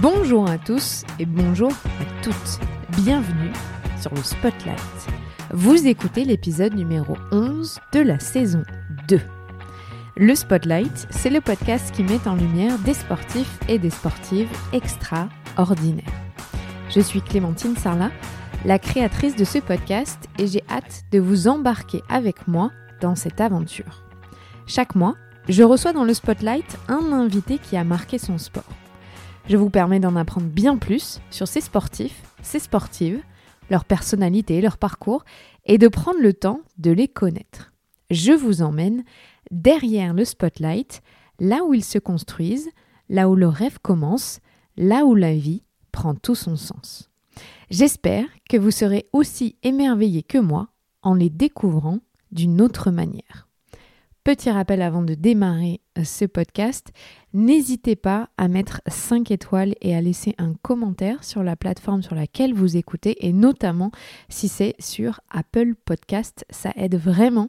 Bonjour à tous et bonjour à toutes. Bienvenue sur le Spotlight. Vous écoutez l'épisode numéro 11 de la saison 2. Le Spotlight, c'est le podcast qui met en lumière des sportifs et des sportives extraordinaires. Je suis Clémentine Sarlat, la créatrice de ce podcast, et j'ai hâte de vous embarquer avec moi dans cette aventure. Chaque mois, je reçois dans le Spotlight un invité qui a marqué son sport. Je vous permets d'en apprendre bien plus sur ces sportifs, ces sportives, leur personnalité, leur parcours, et de prendre le temps de les connaître. Je vous emmène derrière le spotlight, là où ils se construisent, là où le rêve commence, là où la vie prend tout son sens. J'espère que vous serez aussi émerveillés que moi en les découvrant d'une autre manière. Petit rappel avant de démarrer euh, ce podcast, n'hésitez pas à mettre 5 étoiles et à laisser un commentaire sur la plateforme sur laquelle vous écoutez et notamment si c'est sur Apple Podcast. Ça aide vraiment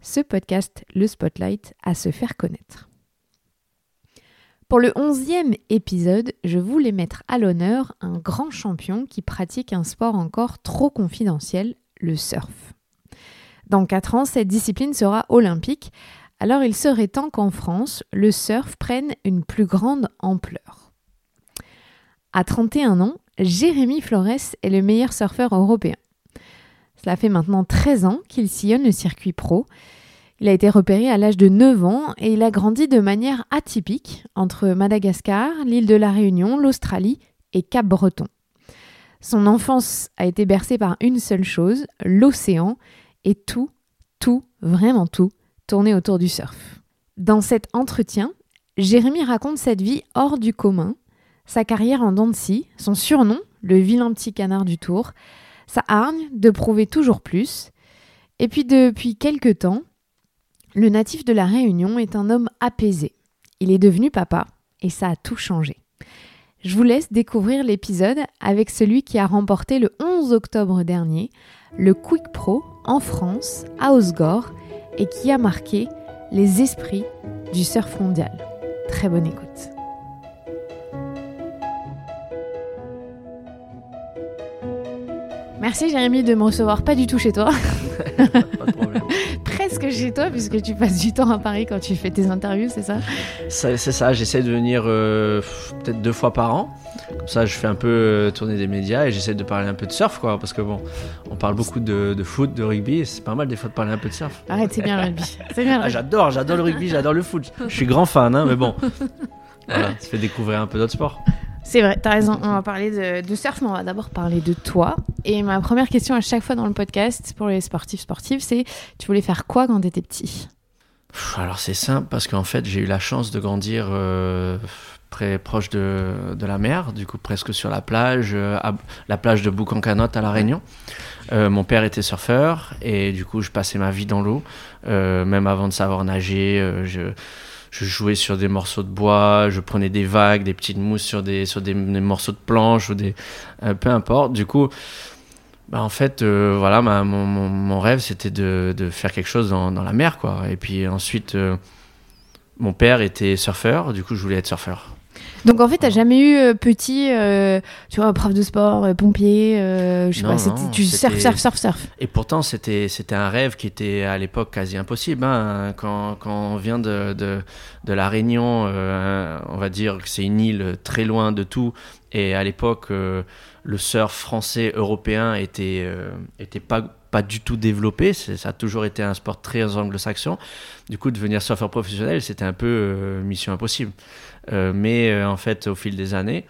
ce podcast, le Spotlight, à se faire connaître. Pour le onzième épisode, je voulais mettre à l'honneur un grand champion qui pratique un sport encore trop confidentiel, le surf. Dans 4 ans, cette discipline sera olympique, alors il serait temps qu'en France, le surf prenne une plus grande ampleur. À 31 ans, Jérémy Flores est le meilleur surfeur européen. Cela fait maintenant 13 ans qu'il sillonne le circuit pro. Il a été repéré à l'âge de 9 ans et il a grandi de manière atypique entre Madagascar, l'île de la Réunion, l'Australie et Cap-Breton. Son enfance a été bercée par une seule chose, l'océan, et tout, tout, vraiment tout, tournait autour du surf. Dans cet entretien, Jérémy raconte cette vie hors du commun, sa carrière en dents son surnom, le vilain petit canard du tour, sa hargne de prouver toujours plus, et puis depuis quelque temps, le natif de la Réunion est un homme apaisé. Il est devenu papa, et ça a tout changé. Je vous laisse découvrir l'épisode avec celui qui a remporté le 11 octobre dernier le Quick Pro en France, à Osgore, et qui a marqué les esprits du surf mondial. Très bonne écoute. Merci Jérémy de me recevoir pas du tout chez toi. pas de problème. Chez toi puisque tu passes du temps à Paris quand tu fais tes interviews, c'est ça? C'est ça, j'essaie de venir euh, peut-être deux fois par an. Comme ça, je fais un peu euh, tourner des médias et j'essaie de parler un peu de surf, quoi. Parce que bon, on parle beaucoup de, de foot, de rugby, et c'est pas mal des fois de parler un peu de surf. Arrête, c'est bien le rugby. C'est bien Ah, j'adore, j'adore le rugby, j'adore le foot. Je suis grand fan, hein, mais bon. Voilà, ça fait découvrir un peu d'autres sports. C'est vrai, t'as raison. On va parler de, de surf, mais on va d'abord parler de toi. Et ma première question à chaque fois dans le podcast pour les sportifs sportives, c'est tu voulais faire quoi quand t'étais petit? Alors c'est simple parce qu'en fait j'ai eu la chance de grandir euh, très proche de, de la mer, du coup presque sur la plage, euh, à la plage de Boucancanotte à La Réunion. Euh, mon père était surfeur et du coup je passais ma vie dans l'eau, Euh, même avant de savoir nager. je, je jouais sur des morceaux de bois, je prenais des vagues, des petites mousses sur des, morceaux de planche ou des, euh, peu importe. Du coup, bah, en fait, euh, voilà, mon, rêve, c'était de, de faire quelque chose dans, dans la mer, quoi. Et puis ensuite, euh, mon père était surfeur, du coup, je voulais être surfeur. Donc en fait, t'as jamais eu euh, petit, euh, tu vois, prof de sport, euh, pompier, je sais pas, non, tu surf, surf, surf, surf. Et pourtant, c'était, c'était un rêve qui était à l'époque quasi impossible. hein. Quand, quand on vient de, de, de La Réunion, on va dire que c'est une île très loin de tout. Et à l'époque, le surf français, européen était, était pas, pas du tout développé. Ça a toujours été un sport très anglo-saxon. Du coup, devenir surfeur professionnel, c'était un peu mission impossible. Euh, mais euh, en fait, au fil des années,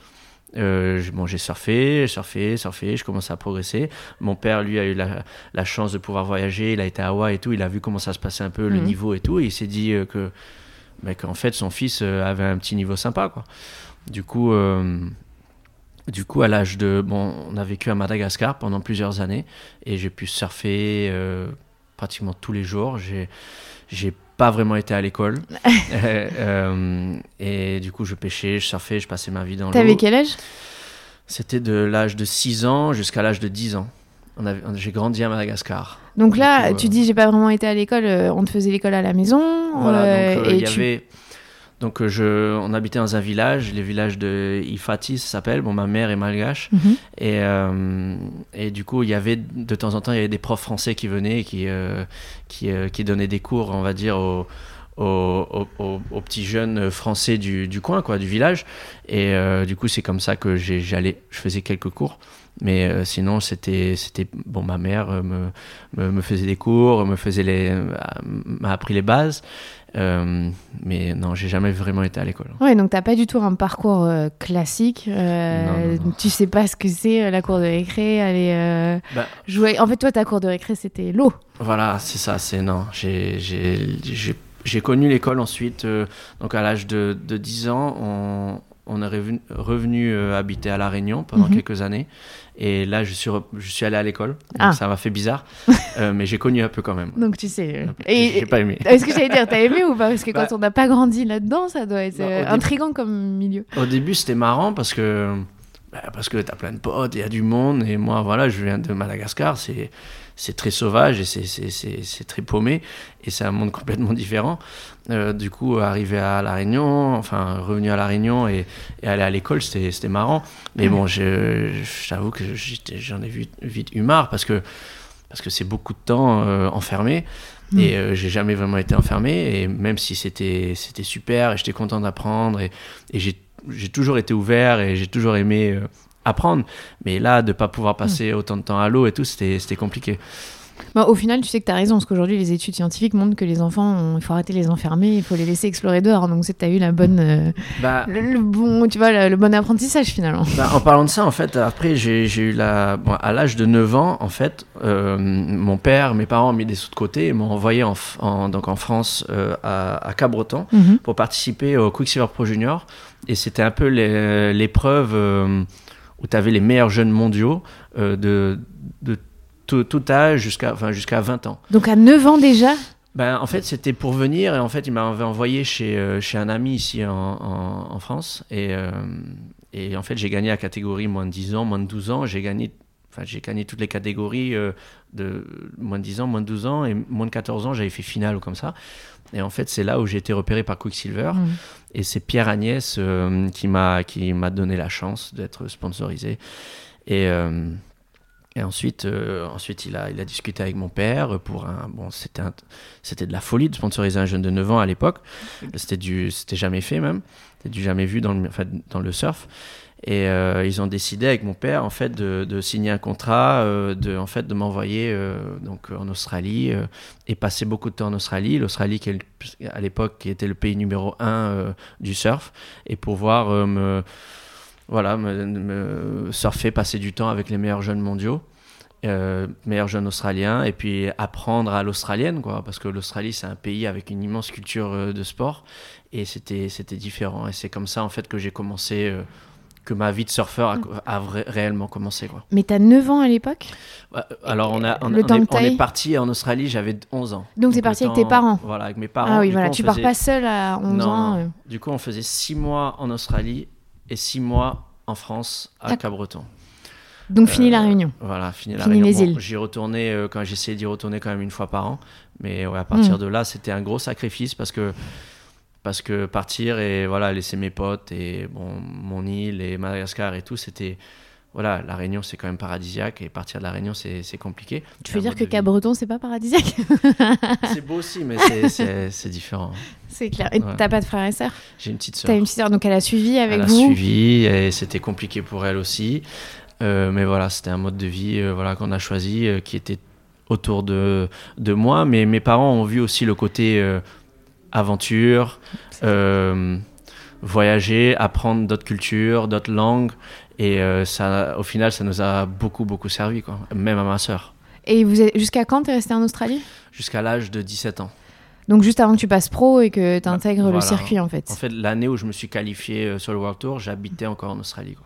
euh, j'ai- bon, j'ai surfé, surfé, surfé, je commençais à progresser. Mon père, lui, a eu la, la chance de pouvoir voyager. Il a été à Hawaï et tout. Il a vu comment ça se passait un peu, le Mhm. niveau et tout. Et il s'est dit euh, que, bah, qu'en fait, son fils avait un petit niveau sympa, quoi. Du coup, euh, du coup, à l'âge de, bon, on a vécu à Madagascar pendant plusieurs années et j'ai pu surfer pratiquement tous les jours. J'ai pas vraiment été à l'école. Euh, euh, et du coup, je pêchais, je surfais, je passais ma vie dans l'eau. T'avais quel âge? C'était de l'âge de 6 ans jusqu'à l'âge de 10 ans. On avait- on- J'ai grandi à Madagascar. Donc là, coup, tu euh, dis j'ai pas vraiment été à l'école, on te faisait l'école à la maison. Voilà, donc et y tu- avait. Donc euh, je, on habitait dans un village, le village de Ifati, ça s'appelle. Bon, ma mère est malgache. Mhm. Et, euh, et du coup, il y avait de temps en temps, il y avait des profs français qui venaient, qui, euh, qui, euh, qui donnaient des cours, on va dire, aux, aux, aux- petits jeunes français du, du coin, quoi, du village. Et du coup, c'est comme ça que j'ai- j'allais, je faisais quelques cours. Mais euh, sinon, c'était, c'était bon. Ma mère euh, me, me, me faisait des cours, me faisait les, m'a appris les bases. Euh, mais non, j'ai jamais vraiment été à l'école. Ouais, donc t'as pas du tout un parcours euh, classique. euh, Non, non, non. Tu sais pas ce que c'est la cour de récré, aller Bah, jouer. En fait, toi, ta cour de récré, c'était l'eau. Voilà, c'est ça, c'est non. J'ai- connu l'école ensuite, donc à l'âge de, de 10 ans, on, on est revenu, revenu, euh, habiter à La Réunion pendant Mhm. quelques années. Et là, je suis, re- je suis allé à l'école. Ah. Ça m'a fait bizarre, euh, mais j'ai connu un peu quand même. Donc tu sais. euh, J'ai Et, j'ai pas aimé. est-ce que j'allais dire, t'as aimé ou pas? Parce que Bah- quand on n'a pas grandi là-dedans, ça doit être Bah, euh, début- intriguant comme milieu. Au début, c'était marrant parce que bah, parce que t'as plein de potes, il y a du monde, et moi, voilà, je viens de Madagascar, c'est c'est très sauvage et c'est- très paumé, et c'est un monde complètement différent. Euh, du coup, arrivé à La Réunion, enfin, revenu à La Réunion et, et aller à l'école, c'était marrant. Mais bon, je- j'avoue que j'en ai vu, vite eu marre parce que parce que c'est beaucoup de temps euh, enfermé. Mm. Et euh, j'ai jamais vraiment été enfermé. Et même si c'était c'était super et j'étais content d'apprendre et, et j'ai j'ai toujours été ouvert et j'ai toujours aimé euh, apprendre. Mais là, de pas pouvoir passer autant de temps à l'eau et tout, c'était compliqué. Bah, au final, tu sais que tu as raison, parce qu'aujourd'hui, les études scientifiques montrent que les enfants, on- il faut arrêter de les enfermer, il faut les laisser explorer dehors. Donc, tu as eu la bonne, euh, Bah, le, le bon, tu vois, le, le bon apprentissage finalement. Bah, en parlant de ça, en fait, après, j'ai eu la. bon, à l'âge de 9 ans, en fait, euh, mon père, mes parents ont mis des sous de côté et m'ont envoyé en, en- donc en France, euh, à, à Cabreton, Mhm. pour participer au Quicksilver Pro Junior. Et c'était un peu l'épreuve où tu avais les meilleurs jeunes mondiaux euh, de, de tout, tout âge jusqu'à enfin, jusqu'à 20 ans. Donc, à 9 ans déjà? Ben, en fait, c'était pour venir et en fait, il m'avait envoyé chez, euh, chez un ami ici en, en, en France. Et, euh, et en fait, j'ai gagné la catégorie moins de 10 ans, moins de 12 ans. J'ai gagné, enfin, j'ai gagné toutes les catégories euh, de moins de 10 ans, moins de 12 ans et moins de 14 ans. J'avais fait finale ou comme ça. Et en fait, c'est là où j'ai été repéré par Quicksilver. Mhm. Et c'est Pierre Agnès euh, qui m'a qui m'a donné la chance d'être sponsorisé. Et, euh, et ensuite, ensuite il, a, il a discuté avec mon père pour un. Bon, c'était un- c'était de la folie de sponsoriser un jeune de 9 ans à l'époque. C'était du c'était jamais fait même. C'était du jamais vu dans le, enfin, dans le surf. Et euh, ils ont décidé avec mon père en fait de, signer un contrat, euh, de en fait de m'envoyer euh, donc en Australie et passer beaucoup de temps en Australie. L'Australie qui à l'époque était le pays numéro un du surf et pouvoir me voilà surfer, passer du temps avec les meilleurs jeunes mondiaux. meilleurs jeunes australiens et puis apprendre à l'australienne quoi parce que l'Australie c'est un pays avec une immense culture de sport et c'était c'était différent et c'est comme ça en fait que j'ai commencé que ma vie de surfeur a, a vrai- réellement commencé quoi. Mais t'as 9 ans à l'époque? Ouais, Alors on a on, Le on temps est, on est parti en Australie, j'avais 11 ans. Donc t'es parti avec tes parents? Voilà, avec mes parents. Ah oui, Du voilà, coup, tu pars pas seul à 11 Non, ans. non. euh. Du coup, on faisait 6 mois en Australie et 6 mois en France à. Cabreton. Donc, fini la Euh, réunion. Voilà, fini la Fini Réunion. les Bon, îles. J'y retournais euh, quand j'essayais d'y retourner quand même une fois par an, mais ouais, à partir Mm. de là, c'était un gros sacrifice parce que parce que partir et voilà laisser mes potes et bon mon île et Madagascar et tout, c'était voilà la Réunion c'est quand même paradisiaque et partir de la Réunion c'est compliqué. Tu veux dire que. Cabreton, c'est pas paradisiaque? C'est beau aussi, mais c'est- différent. C'est clair. Et Ouais. t'as pas de frères et sœurs J'ai une petite sœur. T'as une petite sœur, donc elle a suivi avec Elle a vous suivi et c'était compliqué pour elle aussi. Euh, mais voilà, c'était un mode de vie euh, voilà, qu'on a choisi euh, qui était autour de, de moi. Mais mes parents ont vu aussi le côté aventure, euh, voyager, apprendre d'autres cultures, d'autres langues. Et euh, ça, au final, ça nous a beaucoup, beaucoup servi, quoi. même à ma sœur, Et vous êtes... jusqu'à quand t'es resté en Australie? Jusqu'à l'âge de 17 ans. Donc juste avant que tu passes pro et que tu intègres le voilà. circuit en fait. En fait, l'année où je me suis qualifié euh, sur le World Tour, j'habitais encore en Australie. Quoi.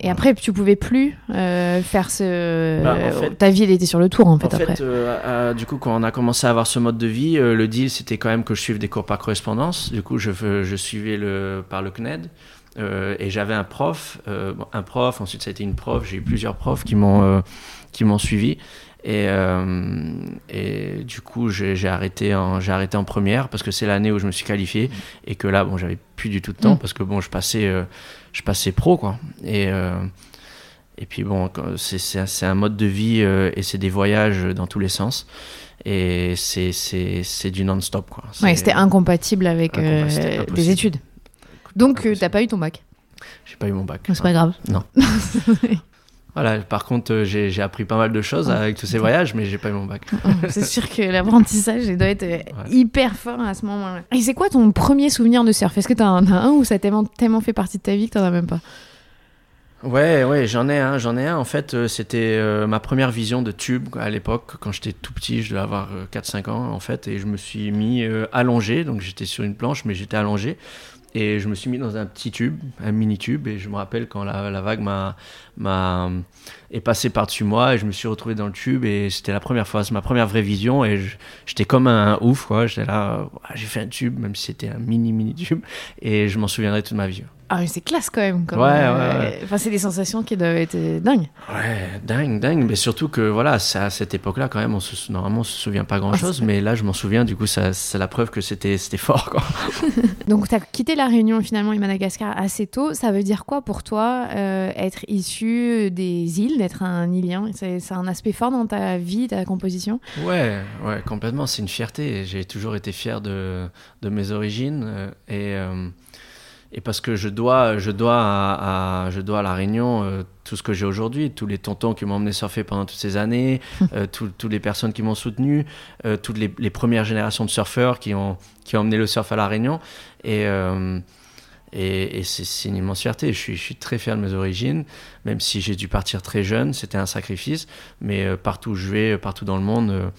Et après tu pouvais plus euh, faire ce... Bah, en fait- Ta vie elle était sur le tour en fait En après. fait, euh, euh, du coup, quand on a commencé à avoir ce mode de vie, euh, le deal, c'était quand même que je suive des cours par correspondance. Du coup, je, suivais le, par le CNED. euh, et j'avais un prof, euh, bon, un prof, ensuite ça a été une prof, j'ai eu plusieurs profs qui m'ont euh, qui m'ont suivi. Et, euh, et du coup, j'ai arrêté, en, arrêté en première parce que c'est l'année où je me suis qualifié et que là, bon, j'avais plus du tout de temps mm. parce que bon, je passais, euh, je passais pro, quoi. Et, euh, et puis bon, c'est un mode de vie et c'est des voyages dans tous les sens. Et c'est du non-stop, quoi. Ouais, c'était incompatible avec des études. Donc, tu t'as pas eu ton bac J'ai pas eu mon bac. C'est pas grave. Non. Voilà, par contre, euh, j'ai appris pas mal de choses avec tous ces voyages, mais j'ai pas eu mon bac. c'est sûr que l'apprentissage doit être euh, hyper fort à ce moment-là. Et c'est quoi ton premier souvenir de surf? Est-ce que un, as un ou ça a tellement, fait partie de ta vie que t'en as même pas? Ouais, ouais, j'en ai un, j'en ai un. En fait, euh, c'était ma première vision de tube à l'époque, quand j'étais tout petit, je devais avoir 4-5 ans en fait, et je me suis mis allongé, donc j'étais sur une planche, mais j'étais allongé. Et je me suis mis dans un petit tube, un mini tube, et je me rappelle quand la, vague m'a, est passée par-dessus moi, et je me suis retrouvé dans le tube, et c'était la première fois, c'est ma première vraie vision, et j'étais comme un ouf, quoi. J'étais là, j'ai fait un tube, même si c'était un mini mini tube, et je m'en souviendrai toute ma vie. Ah, mais c'est classe quand même. Ouais, ouais, Enfin, c'est des sensations qui doivent être euh, dingues. Ouais, dingue, dingue. Mais surtout que, voilà, à cette époque-là, quand même, on se, normalement, on se souvient pas grand-chose. mais là, je m'en souviens, du coup, c'est la preuve que c'était fort, quoi. Donc, tu as quitté La Réunion, finalement, et Madagascar assez tôt. Ça veut dire quoi pour toi, euh, être issu des îles, d'être un îlien C'est un aspect fort dans ta vie, ta composition? Ouais, ouais, complètement. C'est une fierté. J'ai toujours été fier de, de mes origines. Euh, et parce que je dois, je dois, à, je dois à La Réunion euh, tout ce que j'ai aujourd'hui, tous les tontons qui m'ont emmené surfer pendant toutes ces années, euh, toutes les personnes qui m'ont soutenu, euh, toutes les, premières générations de surfeurs qui ont, qui ont emmené le surf à La Réunion. Et, et, c'est une immense fierté. Je suis, je suis, très fier de mes origines, même si j'ai dû partir très jeune, c'était un sacrifice. Mais partout où je vais, partout dans le monde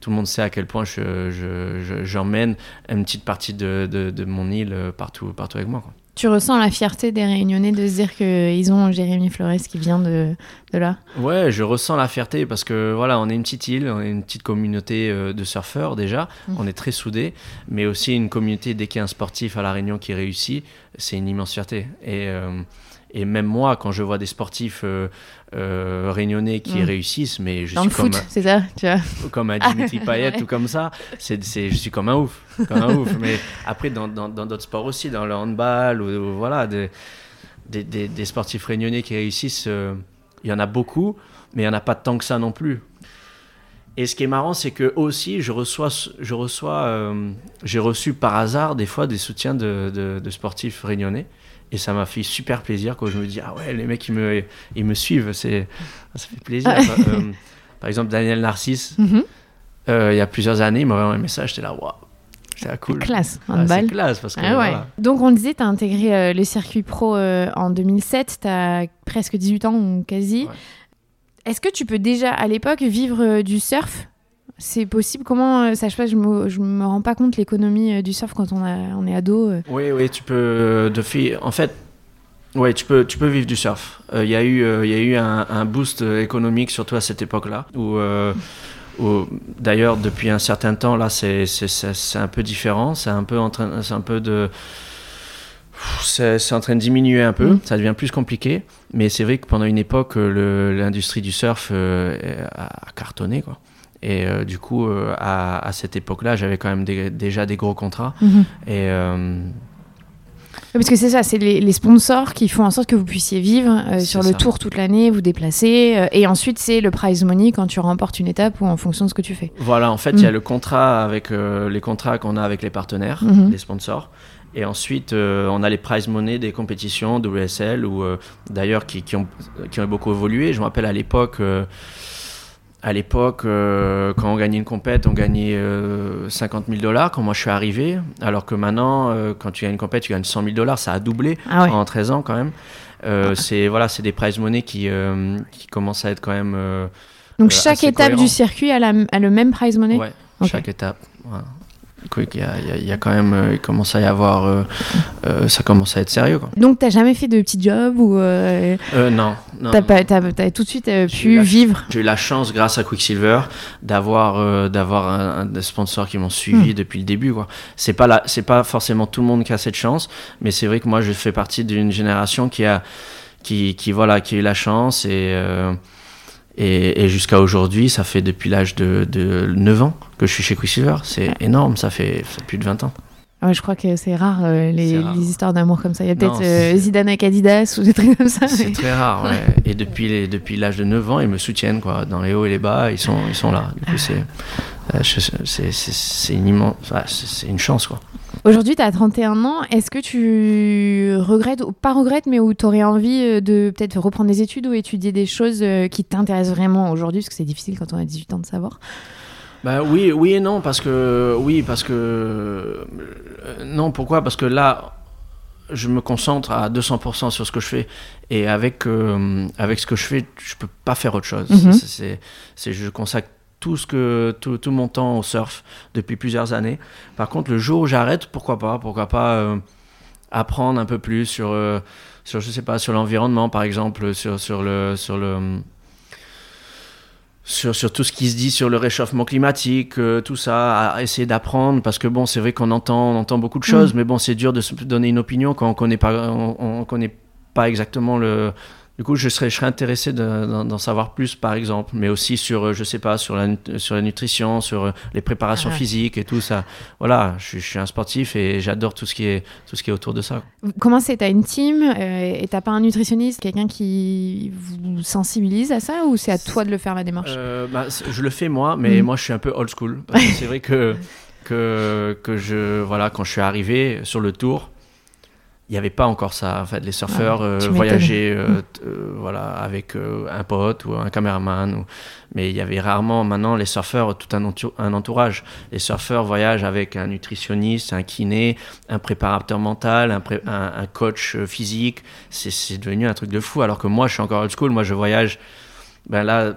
tout le monde sait à quel point j'emmène je, une petite partie de, de, mon île partout, partout avec moi. Tu ressens la fierté des Réunionnais de se dire qu'ils ont Jérémy Flores qui vient de, de, là? Ouais, je ressens la fierté parce que voilà, on est une petite île, on est une petite communauté euh, de surfeurs déjà, mmh. on est très soudés, mais aussi une communauté dès qu'il y a un sportif à La Réunion qui réussit, c'est une immense fierté. Et. Euh, et même moi, quand je vois des sportifs euh, euh réunionnais qui mm. réussissent, mais je Dans suis le comme foot, c'est ça, tu vois. Comme un Dimitri Payet ou comme ça, c'est, je suis comme un ouf, comme un ouf. Mais après, dans, dans, d'autres sports aussi, dans le handball ou, voilà, des, des, des, sportifs réunionnais qui réussissent, euh, il y en a beaucoup, mais il n'y en a pas tant que ça non plus. Et ce qui est marrant, c'est que aussi, je reçois, je reçois, euh, j'ai reçu par hasard des fois des soutiens de, de, de sportifs réunionnais. Et ça m'a fait super plaisir quand je me dis, ah ouais, les mecs, ils me, ils me suivent, c'est, ça fait plaisir. Euh, par exemple, Daniel Narcisse, mhm. euh, il y a plusieurs années, il m'a envoyé un message, j'étais là, waouh. C'est cool. Classe, ah, C'est classe parce que. Ah Donc on disait, tu as intégré euh, le circuit pro en 2007, tu as presque 18 ans ou quasi. Est-ce que tu peux déjà à l'époque vivre du surf? C'est possible Comment euh, ça se passe Je me, je me rends pas compte l'économie euh, du surf quand on, a, on est ado. Euh. Oui, oui, tu peux. De fille, en fait, ouais, tu peux, tu peux vivre du surf. Il y a eu, il y a eu un, un, boost économique, surtout à cette époque-là, où, où d'ailleurs depuis un certain temps là, c'est un peu différent. C'est un peu en train, un peu de c'est en train de diminuer un peu, mm. ça devient plus compliqué, mais c'est vrai que pendant une époque, l'industrie du surf a cartonné. Quoi. Et euh, du coup, euh, à, à, cette époque-là, j'avais quand même déjà des gros contrats. Mhm. Et. Euh, parce que c'est ça, c'est les, sponsors qui font en sorte que vous puissiez vivre sur le tour toute l'année, vous déplacer. et ensuite, c'est le prize money quand tu remportes une étape ou en fonction de ce que tu fais. Voilà, en fait, il y a mhm. le contrat avec les contrats qu'on a avec les partenaires, mhm. les sponsors. Et ensuite, on a les prize money des compétitions WSL, ou d'ailleurs qui, qui, ont, qui ont beaucoup évolué. Je me rappelle à l'époque à l'époque, euh, quand on gagnait une compète, on gagnait 50 euh, 000 dollars quand moi je suis arrivé. Alors que maintenant, euh, quand tu gagnes une compète, tu gagnes 100 000 dollars. Ça a doublé ah en 13 ans quand même. Ah. C'est voilà, c'est des prize money qui, qui commencent à être quand même. Donc chaque étape du circuit a, la, a, le même prize money Ouais, chaque étape. Voilà il y, a, quand même, euh, il commence à y avoir, euh, euh, ça commence à être sérieux. Quoi. Donc, t'as jamais fait de petit job ou Non, non. T'as, pas, tout de suite pu vivre? J'ai eu la chance, grâce à Quicksilver, d'avoir, d'avoir un, des sponsors qui m'ont suivi hmm. depuis le début. Quoi. C'est pas la, c'est pas forcément tout le monde qui a cette chance, mais c'est vrai que moi, je fais partie d'une génération qui a, qui, qui voilà, qui a eu la chance et Et, jusqu'à aujourd'hui, ça fait depuis l'âge de, de, 9 ans que je suis chez Quicksilver. C'est énorme, ça fait, plus de 20 ans. Ouais, je crois que c'est rare, euh, les, histoires d'amour comme ça. Il y a peut-être euh, Zidane avec Adidas ou des trucs comme ça. C'est très rare, ouais. Et depuis, depuis l'âge de 9 ans, ils me soutiennent, quoi. Dans les hauts et les bas, ils sont, ils sont là. Du coup, c'est, euh, c'est, une immense, c'est une chance, quoi. Aujourd'hui, tu as 31 ans. Est-ce que tu regrettes, ou pas regrettes, mais où tu aurais envie euh, de peut-être reprendre des études ou étudier des choses euh, qui t'intéressent vraiment aujourd'hui? Parce que c'est difficile quand on a 18 ans de savoir. Bah oui, oui et non, parce que. Oui, parce que. Euh, non, pourquoi? Parce que là, je me concentre à 200% sur ce que je fais. Et avec, avec ce que je fais, je peux pas faire autre chose. Mhm. c'est, je consacre tout, ce que, tout, tout, mon temps au surf depuis plusieurs années. Par contre, le jour où j'arrête, pourquoi pas Pourquoi pas euh, apprendre un peu plus sur, euh, sur je sais pas, sur l'environnement, par exemple, sur, sur le... Sur le sur, sur, tout ce qui se dit sur le réchauffement climatique, euh, tout ça, à essayer d'apprendre, parce que bon, c'est vrai qu'on entend, on entend beaucoup de choses, mm. mais bon, c'est dur de se donner une opinion quand on connaît pas, on, on connaît pas exactement le, du coup, je serais, je serais intéressé d'en savoir plus, par exemple, mais aussi sur, euh, je sais pas, sur la, sur la nutrition, sur euh, les préparations ah. physiques et tout ça. Voilà, je, suis un sportif et j'adore tout ce qui est tout ce qui est autour de ça. Comment c'est? T'as une team euh, et t'as pas un nutritionniste, quelqu'un qui vous sensibilise à ça ou c'est à toi de le faire la démarche? Bah, Je le fais moi, mais mm. moi je suis un peu old school. c'est vrai que que que je voilà quand je suis arrivé sur le tour il n'y avait pas encore ça. En fait, les surfeurs euh, voyageaient euh, mm. euh, voilà, avec un pote ou un caméraman. Ou... Mais il y avait rarement, maintenant, les surfeurs, tout un, un, entourage. Les surfeurs voyagent avec un nutritionniste, un kiné, un préparateur mental, un, un coach physique. C'est devenu un truc de fou. Alors que moi, je suis encore old school. Moi, je voyage. Ben là,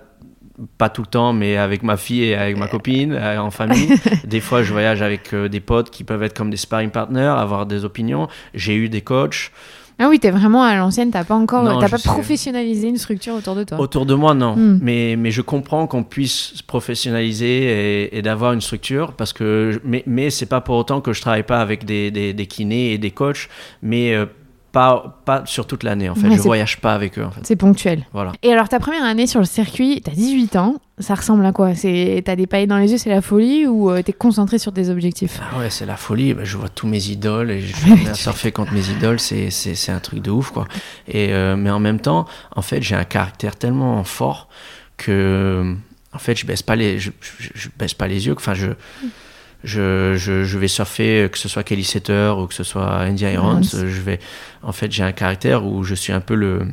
pas tout le temps, mais avec ma fille et avec ma copine, euh, en famille. des fois, je voyage avec euh, des potes qui peuvent être comme des sparring partners, avoir des opinions. J'ai eu des coachs. Ah oui, t'es vraiment à l'ancienne, t'as pas encore, t'as pas professionnalisé une structure autour de toi. Autour de moi, non. Hmm. Mais, mais je comprends qu'on puisse se professionnaliser et, d'avoir une structure, parce que, mais, mais c'est pas pour autant que je travaille pas avec des, des, des kinés et des coachs, mais euh, pas, pas sur toute l'année en fait. je voyage pas avec eux en fait. C'est ponctuel. Voilà. Et alors ta première année sur le circuit, t'as 18 ans, ça ressemble à quoi? C'est t'as des paillettes dans les yeux, c'est la folie ou euh, t'es concentré sur tes objectifs? Ah Ouais, c'est la folie. Bah, je vois tous mes idoles et je viens surfer contre mes idoles, c'est, c'est, c'est un truc de ouf quoi. Et euh, mais en même temps, en fait, j'ai un caractère tellement fort que en fait, je baisse pas les je, je, baisse pas les yeux. Enfin, je je, je, je, vais surfer, que ce soit Kelly Setter ou que ce soit Andy Irons. Je vais, en fait, j'ai un caractère où je suis un peu le,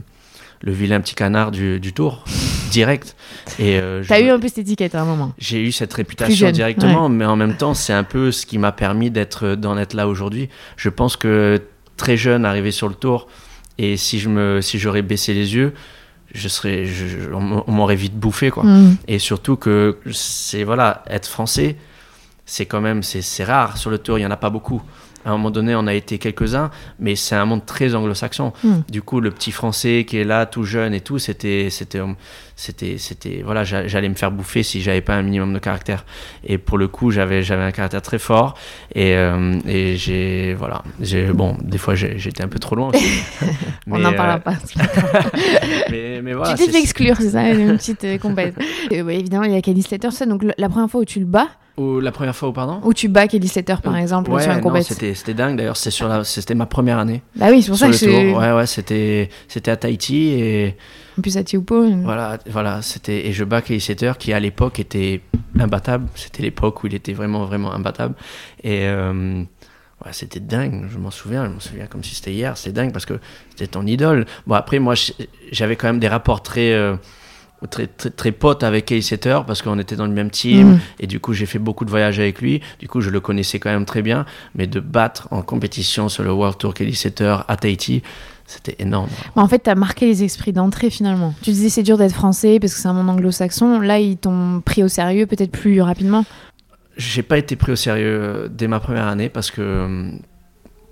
le vilain petit canard du, du tour, direct. Et euh, T'as eu un peu cette étiquette à un moment. J'ai eu cette réputation directement, mais en même temps, c'est un peu ce qui m'a permis d'être, d'en être là aujourd'hui. Je pense que très jeune, arrivé sur le tour, et si je me, si j'aurais baissé les yeux, je serais, je, on m'aurait vite bouffé, quoi. Mm. Et surtout que c'est voilà, être français c'est quand même c'est rare sur le tour, il n'y en a pas beaucoup. À un moment donné, on a été quelques-uns, mais c'est un monde très anglo-saxon. Hmm. Du coup, le petit français qui est là, tout jeune et tout, c'était, c'était, c'était, c'était, voilà, j'allais me faire bouffer si j'avais pas un minimum de caractère. Et pour le coup, j'avais, j'avais un caractère très fort. Et, euh, et j'ai, voilà, j'ai, bon, des fois, j'étais un peu trop loin. On n'en parlera euh, pas. mais, mais voilà. Tu t'es exclure, c'est ça, une petite euh, compétition. évidemment, il y a Slater, ça. Donc, la première fois où tu le bats, la première fois où, pardon Où tu Kelly Slater, par exemple, sur un c'était, c'était dingue. D'ailleurs, c'était, sur la, c'était ma première année. Bah oui, c'est pour ça que c'est... Ouais, ouais, c'était, c'était à Tahiti et... En plus à Tiupo. Voilà, voilà, c'était... Et je Kelly Slater, qui à l'époque était imbattable. C'était l'époque où il était vraiment, vraiment imbattable. Et... Euh, ouais, c'était dingue, je m'en souviens, je m'en souviens comme si c'était hier, c'est dingue parce que c'était ton idole. Bon, après, moi, j'avais quand même des rapports très, euh, très, très, très pote avec Kelly Setter parce qu'on était dans le même team mm. et du coup j'ai fait beaucoup de voyages avec lui. Du coup je le connaissais quand même très bien, mais de battre en compétition sur le World Tour Kelly Setter à Tahiti, c'était énorme. en fait, tu as marqué les esprits d'entrée finalement. Tu disais c'est dur d'être français parce que c'est un monde anglo-saxon. Là, ils t'ont pris au sérieux peut-être plus rapidement. J'ai pas été pris au sérieux dès ma première année parce que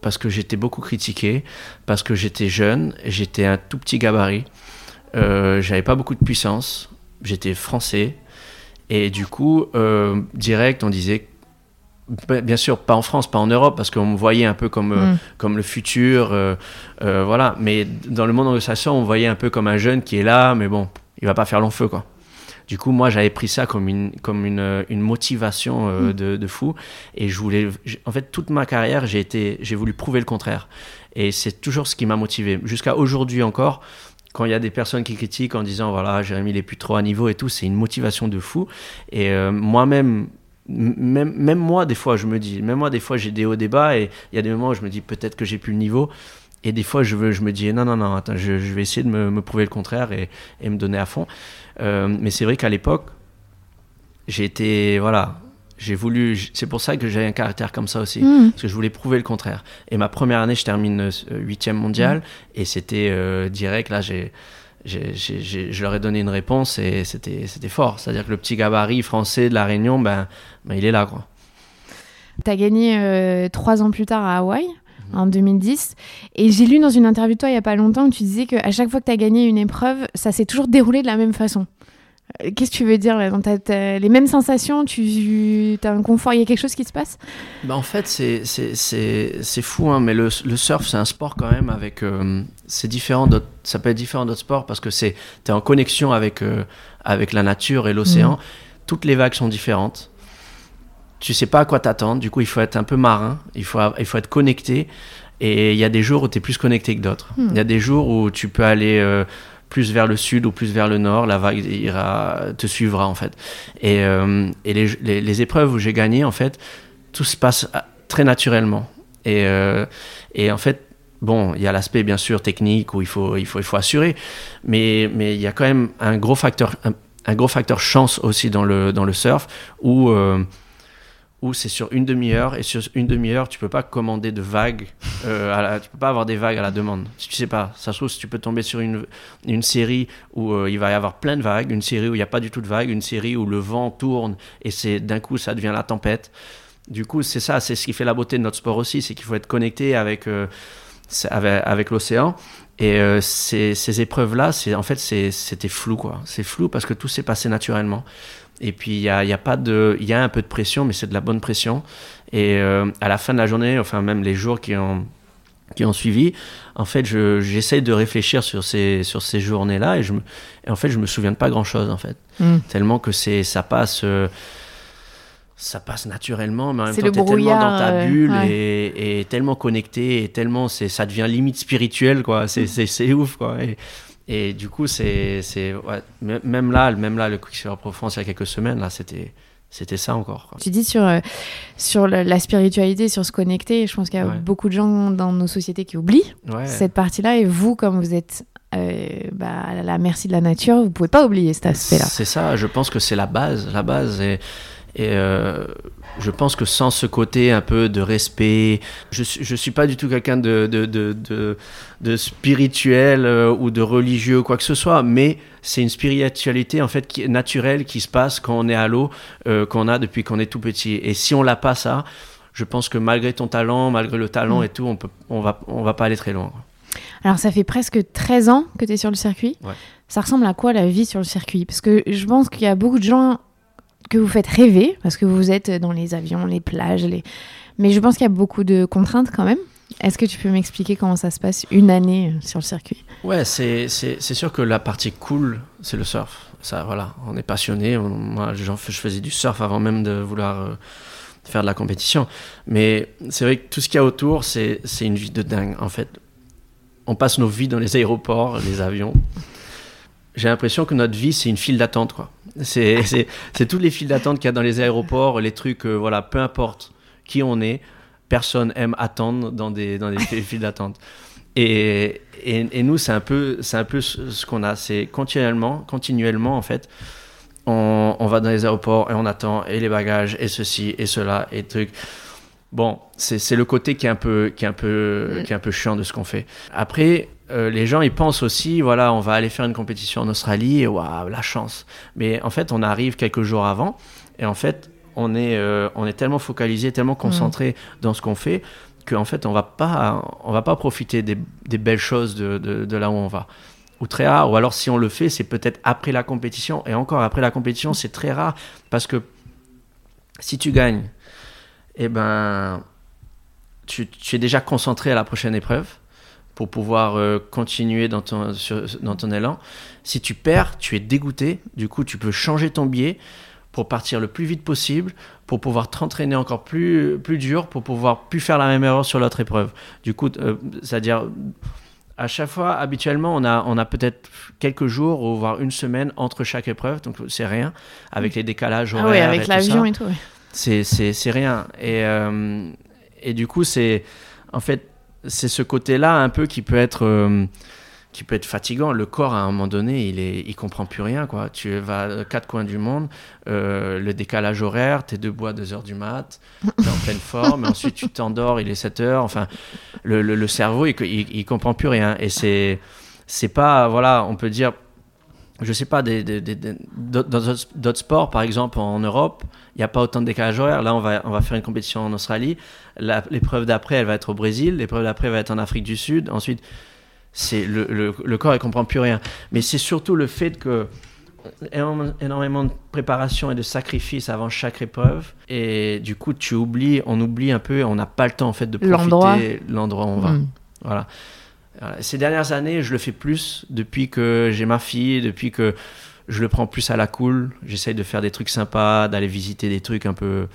parce que j'étais beaucoup critiqué, parce que j'étais jeune, j'étais un tout petit gabarit. Euh, j'avais pas beaucoup de puissance, j'étais français, et du coup, euh, direct, on disait, bien sûr, pas en France, pas en Europe, parce qu'on me voyait un peu comme, euh, mm. comme le futur, voilà, mais dans le monde anglo-saxon, on me voyait un peu comme un jeune qui est là, mais bon, il va pas faire long feu, quoi. Du coup, moi, j'avais pris ça comme une, comme une, une motivation euh, Mm. de, de fou. Et je voulais, en fait, toute ma carrière, j'ai été, j'ai voulu prouver le contraire. Et c'est toujours ce qui m'a motivé. Jusqu'à aujourd'hui encore, quand il y a des personnes qui critiquent en disant voilà, Jérémy, il est plus trop à niveau et tout, c'est une motivation de fou. Et euh, moi-même, même, moi, des fois, je me dis, même moi, des fois, j'ai des hauts débats et il y a des moments où je me dis peut-être que j'ai plus le niveau. Et des fois, je, veux, je me dis non, non, non, attends, je, je vais essayer de me, me prouver le contraire et, et me donner à fond. Euh, mais c'est vrai qu'à l'époque, j'ai été, voilà, j'ai voulu, c'est pour ça que j'ai un caractère comme ça aussi, Mm. parce que je voulais prouver le contraire. Et ma première année, je termine 8 mondial et c'était euh, direct, là, j'ai. je leur ai donné une réponse et c'était c'était fort. C'est-à-dire que le petit gabarit français de la Réunion, ben, ben il est là. Quoi. Tu as gagné euh, trois ans plus tard à Hawaï, Mhm. en 2010. Et j'ai lu dans une interview de toi il n'y a pas longtemps que tu disais qu'à chaque fois que tu as gagné une épreuve, ça s'est toujours déroulé de la même façon. Euh, Qu'est-ce que tu veux dire là les mêmes sensations Tu as un confort Il y a quelque chose qui se passe? Ben, en fait, c'est- fou, hein, mais le, le surf, c'est un sport quand même avec. euh, c'est différent ça peut être différent d'autres sports parce que tu es en connexion avec, euh, avec la nature et l'océan. Toutes les vagues sont différentes. Tu sais pas à quoi t'attendre, du coup, il faut être un peu marin, il faut, il faut être connecté. Et il y a des jours où tu es plus connecté que d'autres. Il Hmm. y a des jours où tu peux aller euh, plus vers le sud ou plus vers le nord, la vague ira, te suivra en fait. Et, euh, les, épreuves où j'ai gagné, en fait, tout se passe très naturellement. Et, euh, et en fait, bon, il y a l'aspect bien sûr technique où il faut, assurer, mais, il y a quand même un gros facteur, chance aussi dans le, dans le surf où, euh, où c'est sur une demi-heure et sur une demi-heure, tu peux pas commander de vagues, euh, à tu peux pas avoir des vagues à la demande. Si tu sais pas, ça se trouve, si tu peux tomber sur une, une série où euh, il va y avoir plein de vagues, une série où il n'y a pas du tout de vagues, une série où le vent tourne et c'est d'un coup ça devient la tempête. Du coup, c'est ça, c'est ce qui fait la beauté de notre sport aussi, c'est qu'il faut être connecté avec, euh, avec, l'océan. Et euh, ces, ces épreuves-là, c'est en fait, c'était flou, quoi. C'est flou parce que tout s'est passé naturellement. Et puis, il y a, il y a pas de, il y a un peu de pression, mais c'est de la bonne pression. Et euh, à la fin de la journée, enfin, même les jours qui ont, qui ont suivi, en fait, je- j'essaye de réfléchir sur ces, sur ces journées-là et, je me, et en fait, je me souviens de pas grand-chose, en fait. Tellement que c'est, ça passe. euh, ça passe naturellement, mais en même temps, t'es tellement dans ta euh, bulle ouais. et, et tellement connecté, et tellement c'est, ça devient limite spirituel, quoi. C'est, c'est ouf, quoi. Et, et du coup, c'est, c'est ouais, même là, même là, le Quicksilver Profond, il y a quelques semaines, là, c'était, c'était ça encore. Quoi. Tu dis sur, euh, sur la, spiritualité, sur se connecter, je pense qu'il y a Ouais. beaucoup de gens dans nos sociétés qui oublient Ouais. cette partie-là. Et vous, comme vous êtes euh, bah, à la merci de la nature, vous pouvez pas oublier cet aspect-là. C'est ça, je pense que c'est la base, la base. Et euh, je pense que sans ce côté un peu de respect, je je suis pas du tout quelqu'un de, de, de, spirituel euh, ou de religieux ou quoi que ce soit, mais c'est une spiritualité en fait qui est naturelle qui se passe quand on est à l'eau, euh, qu'on a depuis qu'on est tout petit. Et si on l'a pas ça, je pense que malgré ton talent, malgré le talent Mm. et tout, on peut, on va, on va pas aller très loin. Alors, ça fait presque 13 ans que tu es sur le circuit. Ouais. Ça ressemble à quoi la vie sur le circuit? Parce que je pense qu'il y a beaucoup de gens que vous faites rêver, parce que vous êtes dans les avions, les plages, les... mais je pense qu'il y a beaucoup de contraintes quand même. Est-ce que tu peux m'expliquer comment ça se passe une année euh, sur le circuit? Ouais, c'est sûr que la partie cool, c'est le surf. Ça, voilà, on est passionné. On- Moi, je faisais du surf avant même de vouloir euh, faire de la compétition. Mais c'est vrai que tout ce qu'il y a autour, c'est c'est une vie de dingue. En fait, on passe nos vies dans les aéroports, les avions. J'ai l'impression que notre vie, c'est une file d'attente, quoi. C'est toutes les files d'attente qu'il y a dans les aéroports, les trucs, euh, voilà, peu importe qui on est, personne aime attendre dans des, dans des files d'attente. Et, et, et nous, c'est un peu, c'est un peu ce ce qu'on a. C'est continuellement, continuellement, en fait, on, on va dans les aéroports et on attend, et les bagages, et ceci, et cela, et trucs. Bon, c'est c'est le côté qui est un peu, qui est un peu, Mm. qui est un peu chiant de ce qu'on fait. Après, euh, les gens, ils pensent aussi, voilà, on va aller faire une compétition en Australie, waouh, la chance. Mais en fait, on arrive quelques jours avant, et en fait, on est, euh, on est tellement focalisé, tellement concentré dans ce qu'on fait, qu'en fait, on va pas, on va pas profiter des, des belles choses de, de, de là où on va. Ou très rare, ou alors si on le fait, c'est peut-être après la compétition, et encore après la compétition, c'est très rare, parce que si tu gagnes, eh ben, tu, tu es déjà concentré à la prochaine épreuve. Pour pouvoir euh, continuer dans ton, sur- dans ton élan. Si tu perds, tu es dégoûté. Du coup, tu peux changer ton biais pour partir le plus vite possible, pour pouvoir t'entraîner encore plus, plus dur, pour pouvoir plus faire la même erreur sur l'autre épreuve. Du coup, euh, c'est-à-dire, à chaque fois, habituellement, on a, on a peut-être quelques jours ou voire une semaine entre chaque épreuve, donc c'est rien, avec les décalages Ah horaires. ouais, et avec l'avion et tout. c'est c'est rien et euh, et du coup c'est en fait c'est ce côté là un peu qui peut être euh, qui peut être fatigant. Le corps à un moment donné il est il comprend plus rien quoi. Tu vas aux quatre coins du monde euh, le décalage horaire t'es debout à 2 heures du mat t'es en pleine forme et ensuite tu t'endors il est 7 heures. Enfin le, le, le cerveau il, il, il comprend plus rien. Et c'est c'est pas voilà on peut dire je sais pas, des, des- des- des- d'autres sports, par exemple en Europe, il n'y a pas autant de décalage horaire. Là, on va, on va faire une compétition en Australie. L'épreuve d'après, elle va être au Brésil. L'épreuve d'après va être en Afrique du Sud. Ensuite, c'est le, le, le corps, il comprend plus rien. Mais c'est surtout le fait que énorme- énormément de préparation et de sacrifice avant chaque épreuve. Et du coup, tu oublies, on oublie un peu, on n'a pas le temps en fait de profiter l'endroit où on va. Mm. Voilà. Ces dernières années, je le fais plus depuis que j'ai ma fille, depuis que je le prends plus à la cool. J'essaye de faire des trucs sympas, d'aller visiter des trucs un peu.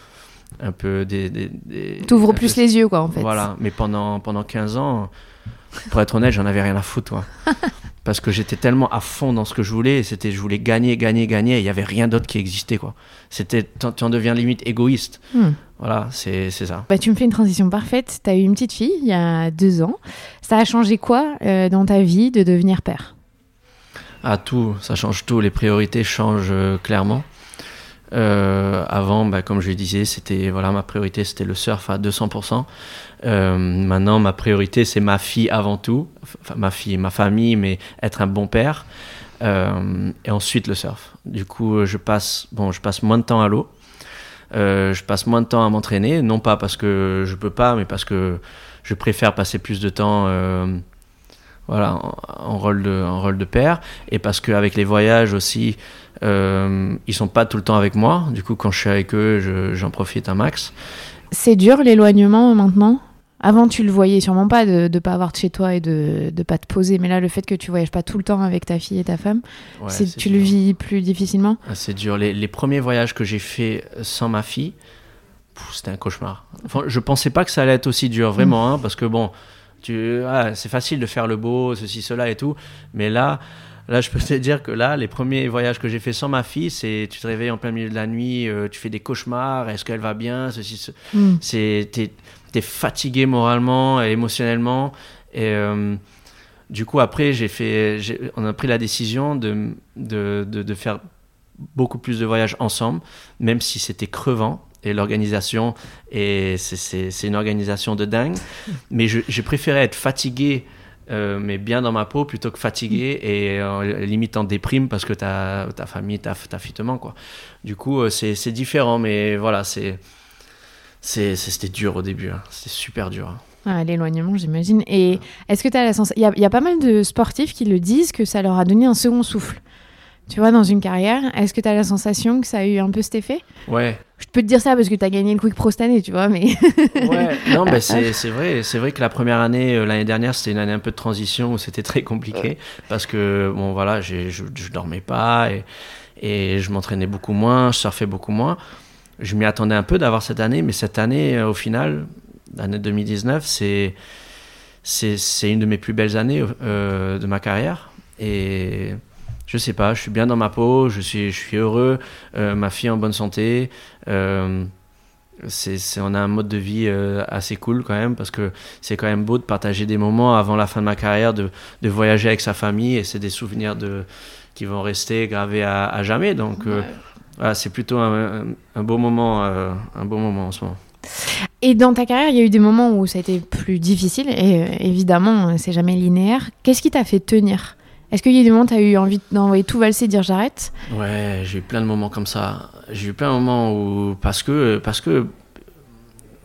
Un peu des. des, des- T'ouvres plus peu- les yeux, quoi, en fait. Voilà. Mais pendant, pendant 15 ans, pour être honnête, j'en avais rien à foutre. moi. Parce que j'étais tellement à fond dans ce que je voulais. C'était, je voulais gagner, gagner, gagner. et Il n'y avait rien d'autre qui existait. Quoi. C'était, tu en deviens limite égoïste. Hmm. Voilà, c'est, ça. Bah, tu me fais une transition parfaite. Tu as eu une petite fille il y a deux ans. Ça a changé quoi euh, dans ta vie de devenir père? Ah, tout, ça change tout. Les priorités changent euh, clairement. Euh, avant, bah, comme je le disais, c'était voilà, ma priorité c'était le surf à 200%. Euh, maintenant, ma priorité c'est ma fille avant tout, enfin ma fille, ma famille, mais être un bon père. Euh, et ensuite le surf. Du coup, je passe, bon, je passe moins de temps à l'eau. Euh, je passe moins de temps à m'entraîner, non pas parce que je peux pas, mais parce que je préfère passer plus de temps euh, voilà, en, rôle de, en rôle de père. Et parce qu'avec les voyages aussi, euh, ils sont pas tout le temps avec moi. Du coup, quand je suis avec eux, je- j'en profite un max. C'est dur l'éloignement maintenant? Avant, tu le voyais sûrement pas de ne pas avoir de chez toi et de ne pas te poser. Mais là, le fait que tu voyages pas tout le temps avec ta fille et ta femme, Ouais, c'est- c'est tu dur. le vis plus difficilement? Ah, C'est dur. Les, les premiers voyages que j'ai fait sans ma fille, pff, c'était un cauchemar. Enfin, je pensais pas que ça allait être aussi dur, vraiment, hein, parce que bon, tu, ah, c'est facile de faire le beau, ceci, cela et tout, mais là, là, je peux te dire que là, les premiers voyages que j'ai fait sans ma fille, c'est tu te réveilles en plein milieu de la nuit, euh, tu fais des cauchemars, est-ce qu'elle va bien, ceci, ce- Hmm. c'est t'es fatigué moralement et émotionnellement. Et euh, du coup après j'ai fait on a pris la décision de, de, de, de faire beaucoup plus de voyages ensemble même si c'était crevant et l'organisation et c'est- une organisation de dingue. Mais je, j'ai préféré être fatigué euh, mais bien dans ma peau plutôt que fatigué et euh, limite en déprime parce que ta, ta famille ta, quoi. Du coup c'est c'est différent mais voilà c'est- C'était dur au début, hein. c'était super dur. hein. Ah, L'éloignement, j'imagine. Et est-ce que tu as la sensation. Il y a, il y a pas mal de sportifs qui le disent que ça leur a donné un second souffle. Tu vois, dans une carrière, est-ce que tu as la sensation que ça a eu un peu cet effet? Ouais, Je peux te dire ça parce que tu as gagné le Quick Pro cette année, tu vois, mais. ouais. non, mais c'est c'est vrai, c'est vrai que la première année, euh, l'année dernière, c'était une année un peu de transition où c'était très compliqué parce que bon voilà, j'ai- je, je dormais pas et, et je m'entraînais beaucoup moins, je surfais beaucoup moins. Je m'y attendais un peu d'avoir cette année, mais cette année, euh, au final, l'année 2019, c'est c'est une de mes plus belles années euh, de ma carrière et je sais pas, je suis bien dans ma peau, je suis, je suis heureux, euh, ma fille en bonne santé. euh, c'est, on a un mode de vie assez cool quand même parce que c'est quand même beau de partager des moments avant la fin de ma carrière, de, de voyager avec sa famille et c'est des souvenirs de, qui vont rester gravés à, jamais. Donc voilà, c'est plutôt un, un- un beau moment, euh, un beau moment en ce moment. Et dans ta carrière, il y a eu des moments où ça a été plus difficile, et euh, évidemment, euh, c'est jamais linéaire. Qu'est-ce qui t'a fait tenir? Est-ce qu'il y a eu des moments où tu as eu envie d'envoyer tout valser, dire j'arrête? Ouais, j'ai eu plein de moments comme ça. J'ai eu plein de moments où parce que parce que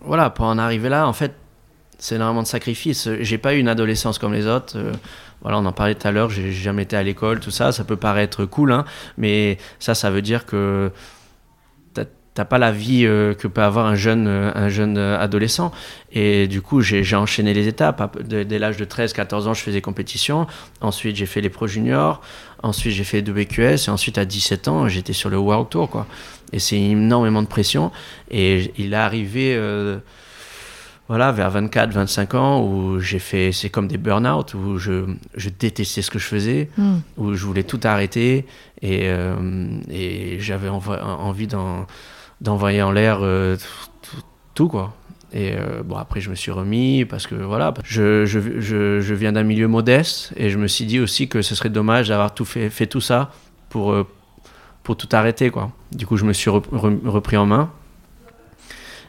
voilà, pour en arriver là, en fait, c'est énormément de sacrifices. J'ai pas eu une adolescence comme les autres. Euh, voilà, on en parlait tout à l'heure. J'ai jamais été à l'école, tout ça. Ça peut paraître cool, hein, mais ça, ça veut dire que t'as pas la vie euh, que peut avoir un jeune, euh, un jeune euh, adolescent. Et du coup, j'ai enchaîné les étapes. Ap- Dès l'âge de 13-14 ans, je faisais compétition. Ensuite, j'ai fait les Pro Juniors. Ensuite, j'ai fait WQS. Et ensuite, à 17 ans, j'étais sur le World Tour. Quoi. Et c'est énormément de pression. Et il est arrivé voilà, vers 24-25 ans où j'ai fait, c'est comme des burn-out, où je, je détestais ce que je faisais, Hmm. où je voulais tout arrêter et, euh, et j'avais envie d'en- d'envoyer en l'air euh, tout, tout, quoi. Et euh, bon, après, je me suis remis parce que voilà, je, je, je, je viens d'un milieu modeste et je me suis dit aussi que ce serait dommage d'avoir tout fait, fait tout ça pour, pour tout arrêter, quoi. Du coup, je me suis rep- re- repris en main.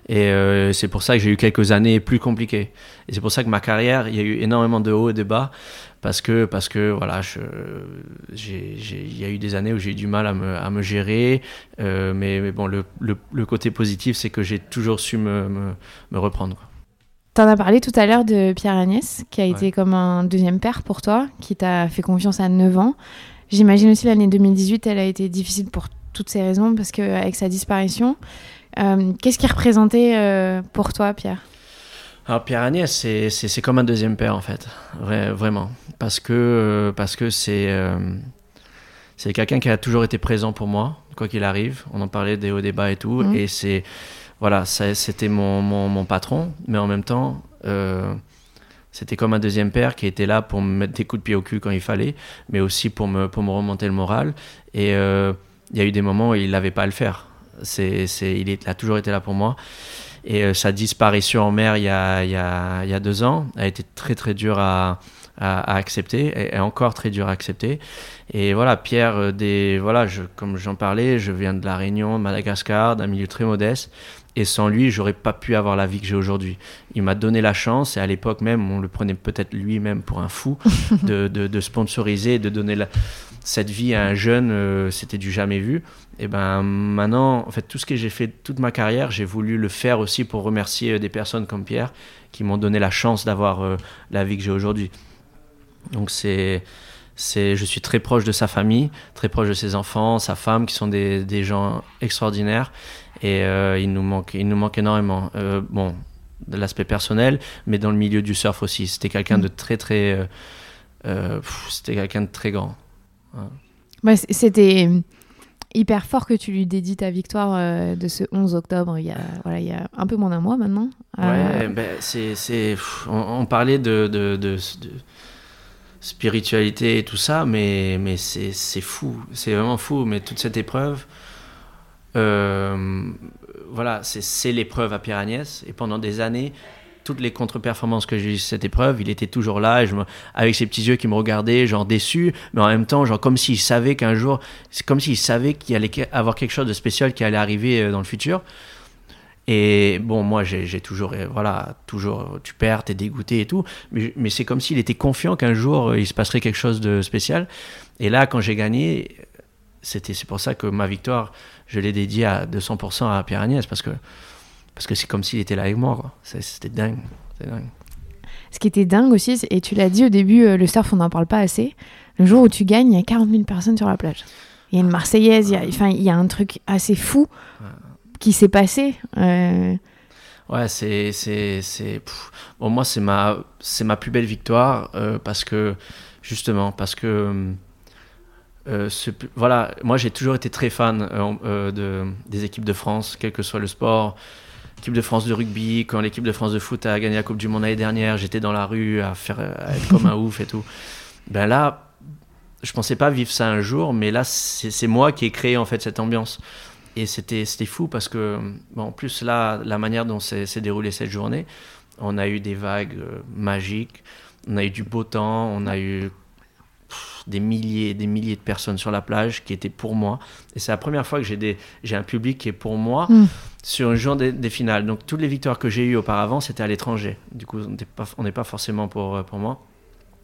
Et euh, c'est pour ça que j'ai eu quelques années plus compliquées. Et c'est pour ça que ma carrière, il y a eu énormément de hauts et de bas. Parce que, parce que voilà, il y a eu des années où j'ai eu du mal à me, à me gérer. Euh, mais, mais bon, le, le, le côté positif, c'est que j'ai toujours su me, me, me reprendre. Quoi. T'en as parlé tout à l'heure de Pierre-Agnès, qui a été comme un deuxième père pour toi, qui t'a fait confiance à 9 ans. J'imagine aussi l'année 2018, elle a été difficile pour toutes ces raisons, parce qu'avec sa disparition, qu'est-ce qui représentait euh, pour toi, Pierre? Alors Pierre Agnès, c'est, comme un deuxième père en fait, Vra- vraiment, parce que euh, parce que c'est euh, c'est quelqu'un qui a toujours été présent pour moi, quoi qu'il arrive. On en parlait des hauts débats et tout, Mhm. et c'est voilà, c'était mon, mon, mon patron, mais en même temps, euh, c'était comme un deuxième père qui était là pour me mettre des coups de pied au cul quand il fallait, mais aussi pour me pour me remonter le moral. Et euh, il y a eu des moments où il n'avait pas à le faire. C'est, c'est, il, est, il a toujours été là pour moi. Et euh, sa disparition en mer il y, a, il, y a, il y a deux ans a été très très dur à, à, à accepter et, et encore très dur à accepter. Et voilà, Pierre, euh, des, voilà, je, comme j'en parlais, je viens de la Réunion, de Madagascar, d'un milieu très modeste. Et sans lui, j'aurais pas pu avoir la vie que j'ai aujourd'hui. Il m'a donné la chance, et à l'époque même, on le prenait peut-être lui-même pour un fou, de, de, de sponsoriser, de donner la, cette vie à un jeune, euh, c'était du jamais vu. Et ben maintenant, en fait, tout ce que j'ai fait toute ma carrière, j'ai voulu le faire aussi pour remercier euh, des personnes comme Pierre qui m'ont donné la chance d'avoir euh, la vie que j'ai aujourd'hui. Donc c'est, c'est, je suis très proche de sa famille, très proche de ses enfants, sa femme, qui sont des, des gens extraordinaires. Et euh, il nous manque, il nous manque énormément. Euh, bon, de l'aspect personnel, mais dans le milieu du surf aussi. C'était quelqu'un de très très, euh, pff, c'était quelqu'un de très grand. Ouais, c- C'était hyper fort que tu lui dédies ta victoire euh, de ce 11 octobre, il y a, voilà, il y a un peu moins d'un mois maintenant. Ouais, Euh, ben, c'est, c'est, on, on parlait de, de, spiritualité et tout ça, mais, mais c'est, fou, c'est vraiment fou. Mais toute cette épreuve, euh, voilà, c'est, c'est l'épreuve à Pierre-Agnès. Et pendant des années, toutes les contre-performances que j'ai eues cette épreuve, il était toujours là, avec ses petits yeux qui me regardaient, genre déçu, mais en même temps, genre comme s'il savait qu'un jour, c'est comme s'il savait qu'il allait avoir quelque chose de spécial qui allait arriver euh, dans le futur. Et bon, moi, j'ai toujours, euh, voilà, toujours, tu perds, t'es dégoûté et tout, mais, mais c'est comme s'il était confiant qu'un jour, euh, il se passerait quelque chose de spécial. Et là, quand j'ai gagné, c'était, c'est pour ça que ma victoire, je l'ai dédiée à 200% à Pierre Agnès, parce que parce que c'est comme s'il était là avec moi, C'était dingue, dingue. Ce qui était dingue aussi, et tu l'as dit au début, euh, le surf, on n'en parle pas assez. Le jour où tu gagnes, il y a 40 000 personnes sur la plage. Il y a une Marseillaise, il y a, enfin, il y a un truc assez fou qui s'est passé. euh, Ouais, c'est c'est bon moi c'est ma c'est ma plus belle victoire euh, parce que justement parce que euh, ce voilà moi j'ai toujours été très fan de des équipes de France quel que soit le sport équipe de France de rugby quand l'équipe de France de foot a gagné la Coupe du Monde l'année dernière j'étais dans la rue à faire être comme un ouf et tout. Ben là je pensais pas vivre ça un jour mais là c'est moi qui ai créé en fait cette ambiance. Et c'était fou parce que, bon, en plus, là, la manière dont s'est déroulée cette journée, on a eu des vagues euh, magiques, on a eu du beau temps, on a eu des milliers et des milliers de personnes sur la plage qui étaient pour moi. Et c'est la première fois que j'ai des- j'ai un public qui est pour moi Mm. sur une journée des, des finales. Donc, toutes les victoires que j'ai eues auparavant, c'était à l'étranger. Du coup, on n'est pas, pas forcément pour, euh, pour moi.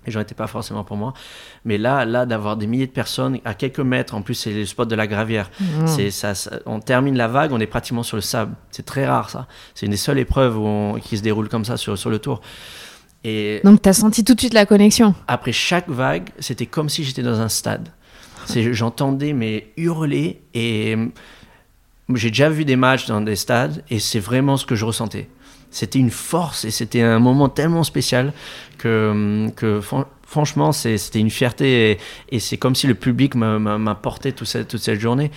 Les gens n'étaient pas forcément pour moi. Mais là, là d'avoir des milliers de personnes à quelques mètres, en plus, c'est le spot de la gravière. C'est ça, ça- on termine la vague, on est pratiquement sur le sable. C'est très rare ça. C'est une des seules épreuves où on- qui se déroule comme ça sur, sur le tour. Et Donc, tu as senti tout de suite la connexion. après chaque vague, c'était comme si j'étais dans un stade. J'entendais mes hurler et j'ai déjà vu des matchs dans des stades et c'est vraiment ce que je ressentais. C'était une force et c'était un moment tellement spécial que, que franchement, c'était une fierté et, c'est comme si le public m'a porté toute cette, toute cette journée.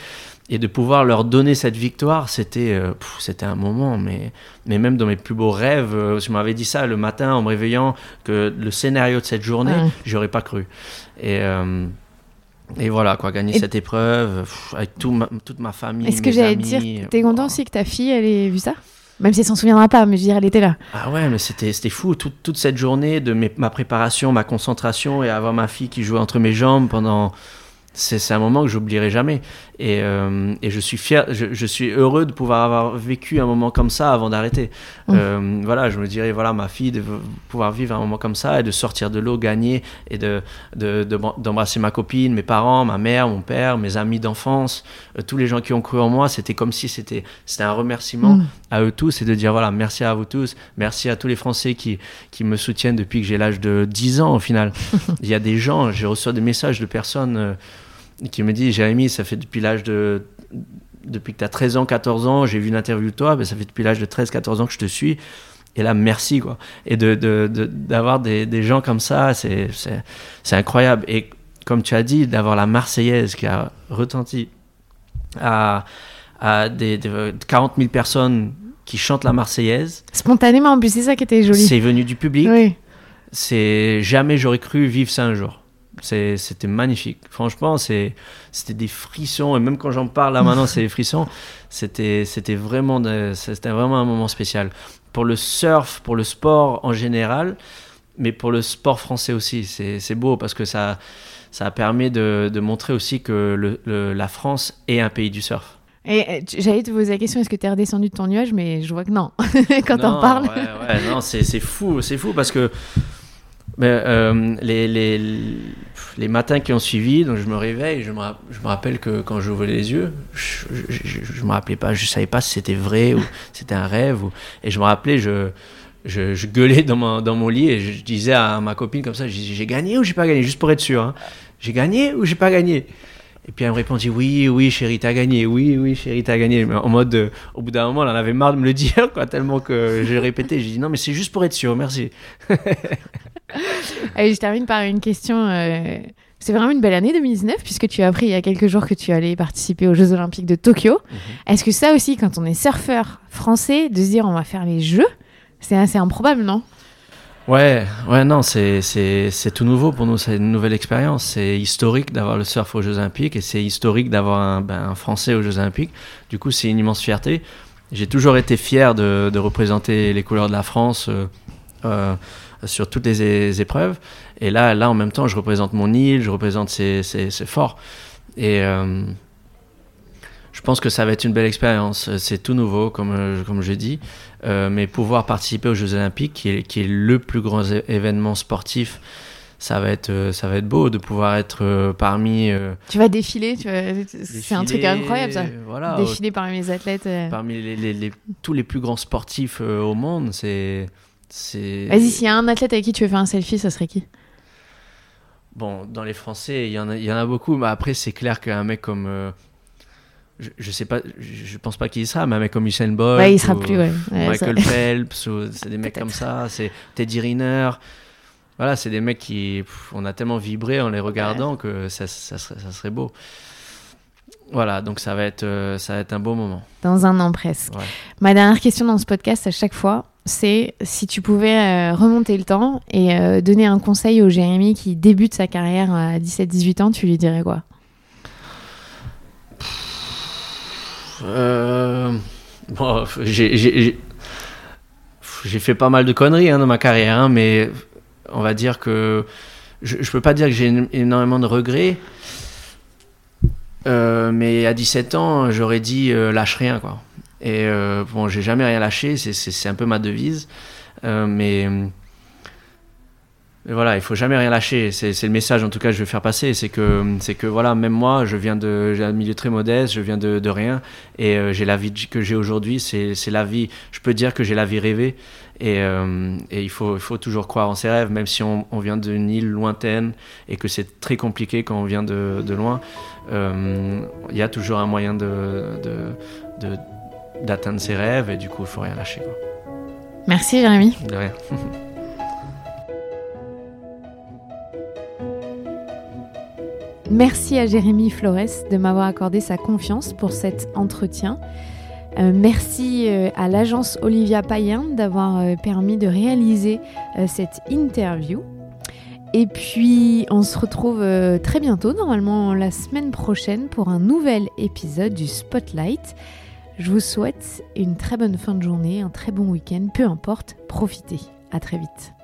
Et de pouvoir leur donner cette victoire, c'était euh, c'était un moment, mais, mais même dans mes plus beaux rêves, euh, je m'avais dit ça le matin en me réveillant, que le scénario de cette journée, j'aurais pas cru. Et, euh, et voilà, quoi, gagner cette épreuve avec tout toute ma famille. Est-ce que j'allais dire, t'es content aussi que ta fille, elle ait vu ça? Même si elle s'en souviendra pas, mais je veux dire, elle était là. Ah ouais, mais c'était, fou. Toute, toute cette journée de ma préparation, ma concentration et avoir ma fille qui jouait entre mes jambes pendant. C'est, un moment que j'oublierai jamais. Et, euh, et, je suis fier, je, suis heureux de pouvoir avoir vécu un moment comme ça avant d'arrêter. Mmh. Euh, voilà, je me dirais, voilà, ma fille, de pouvoir vivre un moment comme ça et de sortir de l'eau, gagner et de, d'embrasser ma copine, mes parents, ma mère, mon père, mes amis d'enfance, euh, tous les gens qui ont cru en moi, c'était comme si c'était, c'était un remerciement mmh. à eux tous et de dire, voilà, merci à vous tous, merci à tous les Français qui, qui me soutiennent depuis que j'ai l'âge de 10 ans au final. Il y a des gens, j'ai reçu des messages de personnes qui me dit Jérémy, ça fait depuis l'âge de. Depuis que tu as 13 ans, 14 ans, j'ai vu une interview de toi, mais ça fait depuis l'âge de 13, 14 ans que je te suis. Et là, merci, quoi. Et d'avoir de, de, des, des, gens comme ça, c'est incroyable. Et comme tu as dit, d'avoir la Marseillaise qui a retenti à, à des, 40 000 personnes qui chantent la Marseillaise. Spontanément, en plus, c'est ça qui était joli. C'est venu du public. Oui. C'est jamais j'aurais cru vivre ça un jour. C'était magnifique. Franchement, c'était des frissons. Et même quand j'en parle là maintenant, c'est des frissons. C'était vraiment, vraiment un moment spécial. Pour le surf, pour le sport en général, mais pour le sport français aussi. C'est beau parce que ça, ça permis de, de montrer aussi que le, la France est un pays du surf. Et j'allais te poser la question, est-ce que tu es redescendu de ton nuage? Mais je vois que non, quand on parle. Ouais, ouais, non, c'est fou, c'est fou parce que euh, les, les, les, matins qui ont suivi, donc je me réveille, je me, je me rappelle que quand j'ouvrais les yeux, je, je, me rappelais pas, je savais pas si c'était vrai ou c'était un rêve. Ou, et je me rappelais, je, je, je gueulais dans mon, dans mon lit et je disais à ma copine comme ça, j'ai gagné ou j'ai pas gagné, juste pour être sûr. Hein. J'ai gagné ou j'ai pas gagné? Et puis elle me répondit oui, oui, chérie, t'as gagné, oui, oui, chérie, t'as gagné. Mais en mode, euh, au bout d'un moment, elle en avait marre de me le dire, quoi, tellement que j'ai répété. J'ai dit non, mais c'est juste pour être sûr, merci. Allez, je termine par une question. Euh, c'est vraiment une belle année 2019 puisque tu as appris il y a quelques jours que tu allais participer aux Jeux Olympiques de Tokyo. Mhm. Est-ce que ça aussi, quand on est surfeur français, de se dire on va faire les Jeux, c'est assez improbable, non? Ouais, ouais, non, c'est tout nouveau pour nous, c'est une nouvelle expérience. C'est historique d'avoir le surf aux Jeux Olympiques et c'est historique d'avoir un, ben, Français aux Jeux Olympiques. Du coup, c'est une immense fierté. J'ai toujours été fier de, de, représenter les couleurs de la France. Euh, euh, sur toutes les épreuves. Et là, là, en même temps, je représente mon île, je représente ces, forts. Et euh, je pense que ça va être une belle expérience. C'est tout nouveau, comme, euh, comme je dis. Euh, mais pouvoir participer aux Jeux Olympiques, qui est, qui est le plus grand événement sportif, ça va être, ça va être beau de pouvoir être parmi. tu vas défiler, c'est un truc incroyable ça. Voilà, défiler parmi les athlètes. Parmi les, tous les plus grands sportifs au monde, c'est Vas-y, s'il y a un athlète avec qui tu veux faire un selfie, ça serait qui? Bon, dans les Français, il y en a, il y en a beaucoup, mais après, c'est clair qu'un mec comme. Je, je, sais pas, je, pense pas qu'il y sera, mais un mec comme Usain Bolt. Ouais, il sera plus, ouais. Michael Phelps, c'est des mecs comme ça. C'est Teddy Riner. Voilà, c'est des mecs qui. on a tellement vibré en les regardant que ça, ça, serait, ça serait beau. Voilà, donc ça va être, euh, ça va être un beau moment. Dans un an presque. Ma dernière question dans ce podcast, à chaque fois, c'est si tu pouvais euh, remonter le temps et euh, donner un conseil au Jérémy qui débute sa carrière à 17-18 ans, tu lui dirais quoi? Bon, j'ai fait pas mal de conneries hein, dans ma carrière, hein, mais on va dire que je, peux pas dire que j'ai énormément de regrets. Euh, mais à 17 ans, j'aurais dit euh, lâche rien, quoi. Et euh, bon, j'ai jamais rien lâché, c'est un peu ma devise. mais, voilà, il faut jamais rien lâcher. C'est le message, en tout cas, que je veux faire passer. C'est que, c'est que voilà, même moi, je viens d'un milieu très modeste, je viens de, de rien, et j'ai la vie que j'ai aujourd'hui. C'est la vie. Je peux dire que j'ai la vie rêvée. Et, et, il, faut, il faut toujours croire en ses rêves, même si on, on vient d'une île lointaine et que c'est très compliqué quand on vient de, de loin il euh, y a toujours un moyen de, d'atteindre ses rêves et du coup, il faut rien lâcher. Quoi. Merci Jérémy. De rien. Merci à Jérémy Flores de m'avoir accordé sa confiance pour cet entretien. Euh, merci euh, à l'agence Olivia Payen d'avoir euh, permis de réaliser cette interview. Et puis, on se retrouve très bientôt, normalement la semaine prochaine, pour un nouvel épisode du Spotlight. Je vous souhaite une très bonne fin de journée, un très bon week-end, peu importe, profitez. À très vite.